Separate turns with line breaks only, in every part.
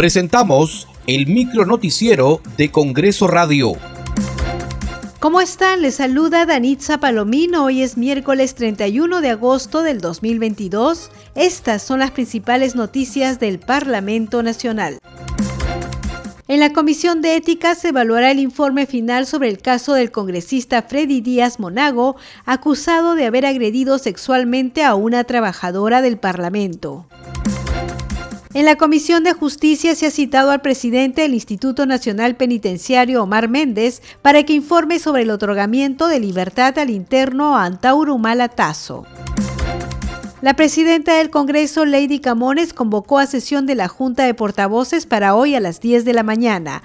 Presentamos el micro noticiero de Congreso Radio.
¿Cómo están? Les saluda Danitza Palomino. Hoy es miércoles 31 de agosto del 2022. Estas son las principales noticias del Parlamento Nacional. En la Comisión de Ética se evaluará el informe final sobre el caso del congresista Freddy Díaz Monago, acusado de haber agredido sexualmente a una trabajadora del Parlamento. En la Comisión de Justicia se ha citado al presidente del Instituto Nacional Penitenciario, Omar Méndez, para que informe sobre el otorgamiento de libertad al interno Antauro Malatazo. La presidenta del Congreso, Lady Camones, convocó a sesión de la Junta de Portavoces para hoy a las 10 de la mañana.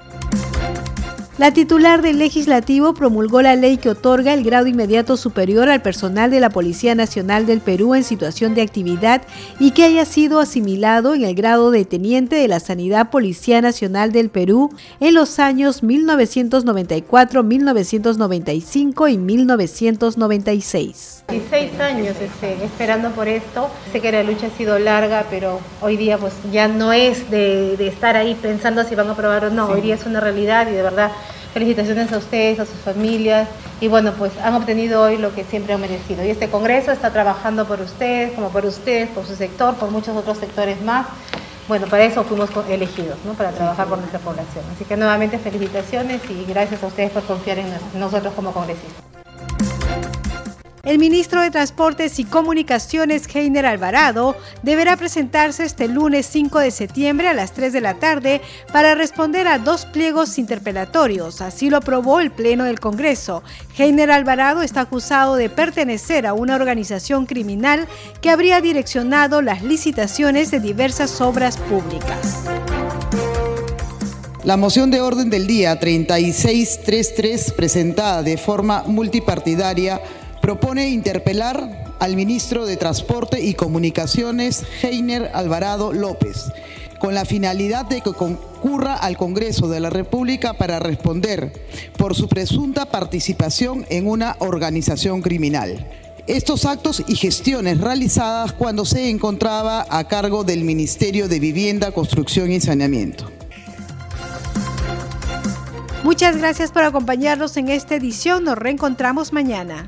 La titular del legislativo promulgó la ley que otorga el grado inmediato superior al personal de la Policía Nacional del Perú en situación de actividad y que haya sido asimilado en el grado de teniente de la Sanidad Policía Nacional del Perú en los años 1994, 1995 y 1996.
16 años este, esperando por esto. Sé que la lucha ha sido larga, pero hoy día pues ya no es de, estar ahí pensando si van a aprobar o no. Hoy día es una realidad y de verdad felicitaciones a ustedes, a sus familias. Y bueno, pues han obtenido hoy lo que siempre han merecido. Y este Congreso está trabajando por ustedes, como por ustedes, por su sector, por muchos otros sectores más. Bueno, para eso fuimos elegidos, ¿no? para trabajar por nuestra población. Así que nuevamente felicitaciones y gracias a ustedes por confiar en nosotros como congresistas.
El ministro de Transportes y Comunicaciones, Heiner Alvarado, deberá presentarse este lunes 5 de septiembre a las 3 de la tarde para responder a dos pliegos interpelatorios. Así lo aprobó el Pleno del Congreso. Heiner Alvarado está acusado de pertenecer a una organización criminal que habría direccionado las licitaciones de diversas obras públicas.
La moción de orden del día 3633, presentada de forma multipartidaria, propone interpelar al ministro de Transporte y Comunicaciones, Heiner Alvarado López, con la finalidad de que concurra al Congreso de la República para responder por su presunta participación en una organización criminal. Estos actos y gestiones realizadas cuando se encontraba a cargo del Ministerio de Vivienda, Construcción y Saneamiento.
Muchas gracias por acompañarnos en esta edición. Nos reencontramos mañana.